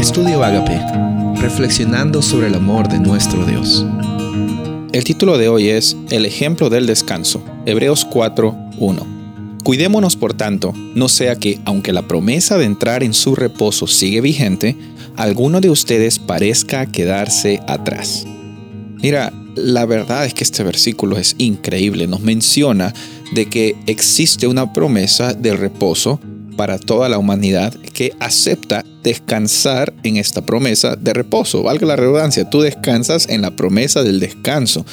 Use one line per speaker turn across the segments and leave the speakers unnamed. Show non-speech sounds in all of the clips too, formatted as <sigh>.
Estudio Agape, reflexionando sobre el amor de nuestro Dios.
El título de hoy es El ejemplo del descanso, Hebreos 4:1. Cuidémonos por tanto, no sea que, aunque la promesa de entrar en su reposo sigue vigente, alguno de ustedes parezca quedarse atrás. Mira, la verdad es que este versículo es increíble. Nos menciona de que existe una promesa de reposo para toda la humanidad que acepta descansar en esta promesa de reposo. Valga la redundancia, tú descansas en la promesa del descanso.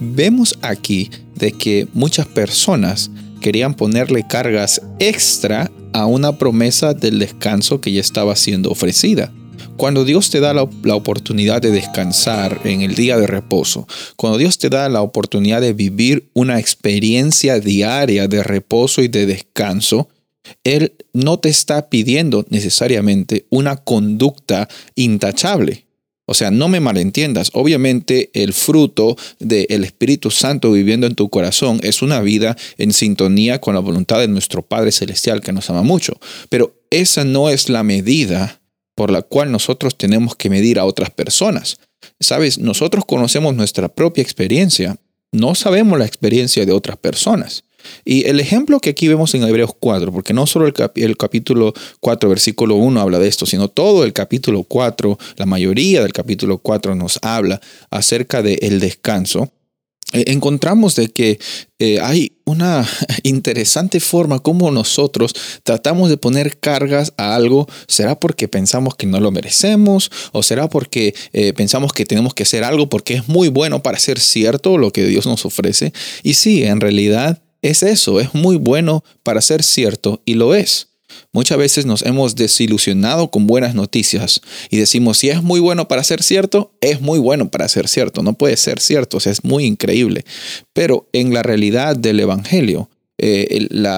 Vemos aquí de que muchas personas querían ponerle cargas extra a una promesa del descanso que ya estaba siendo ofrecida. Cuando Dios te da la, la, oportunidad de descansar en el día de reposo, cuando Dios te da la oportunidad de vivir una experiencia diaria de reposo y de descanso, él no te está pidiendo necesariamente una conducta intachable. O sea, no me malentiendas. Obviamente el fruto del Espíritu Santo viviendo en tu corazón es una vida en sintonía con la voluntad de nuestro Padre Celestial que nos ama mucho. Pero esa no es la medida por la cual nosotros tenemos que medir a otras personas. Sabes, nosotros conocemos nuestra propia experiencia, no sabemos la experiencia de otras personas. Y el ejemplo que aquí vemos en Hebreos 4, porque no solo el, capítulo 4, versículo 1 habla de esto, sino todo el capítulo 4, la mayoría del capítulo 4 nos habla acerca del descanso. Eh, encontramos de que eh, hay una <laughs> interesante forma como nosotros tratamos de poner cargas a algo. ¿Será porque pensamos que no lo merecemos? ¿O será porque eh, pensamos que tenemos que hacer algo porque es muy bueno para ser cierto lo que Dios nos ofrece? Y sí, en realidad es eso, es muy bueno para ser cierto y lo es. Muchas veces nos hemos desilusionado con buenas noticias y decimos, si es muy bueno para ser cierto, es muy bueno para ser cierto, no puede ser cierto, es muy increíble. Pero en la realidad del Evangelio, eh, el,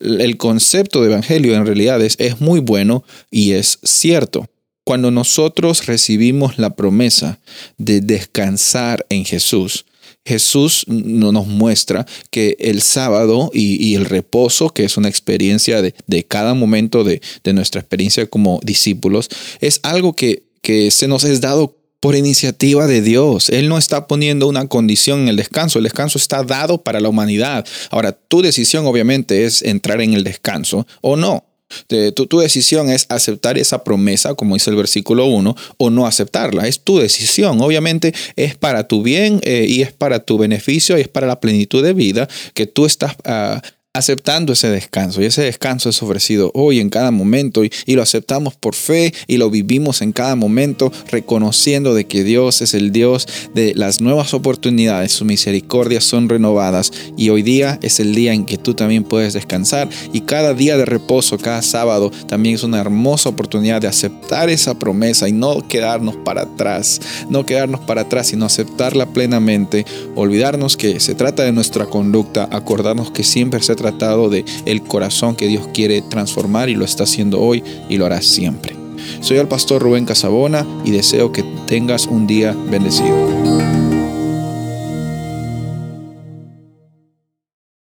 el, concepto de Evangelio en realidad es, es muy bueno y es cierto. Cuando nosotros recibimos la promesa de descansar en Jesús, Jesús nos muestra que el sábado y, el reposo, que es una experiencia de, cada momento de, nuestra experiencia como discípulos, es algo que, que se nos es dado por iniciativa de Dios. Él no está poniendo una condición en el descanso. El descanso está dado para la humanidad. Ahora, tu decisión obviamente es entrar en el descanso o no tu, decisión es aceptar esa promesa, como dice el versículo 1, o no aceptarla. Es tu decisión. Obviamente es para tu bien eh, y es para tu beneficio y es para la plenitud de vida que tú estás ah, aceptando ese descanso. Y ese descanso es ofrecido hoy en cada momento y, lo aceptamos por fe y lo vivimos en cada momento reconociendo de que Dios es el Dios de las nuevas oportunidades. Sus misericordias son renovadas y hoy día es el día en que tú también puedes descansar y cada día de reposo, cada sábado también es una hermosa oportunidad de aceptar esa promesa y no quedarnos para atrás, no quedarnos para atrás, sino aceptarla plenamente, olvidarnos que se trata de nuestra conducta, acordarnos que siempre se tratado de el corazón que Dios quiere transformar y lo está haciendo hoy y lo hará siempre. Soy el pastor Rubén Casabona y deseo que tengas un día bendecido.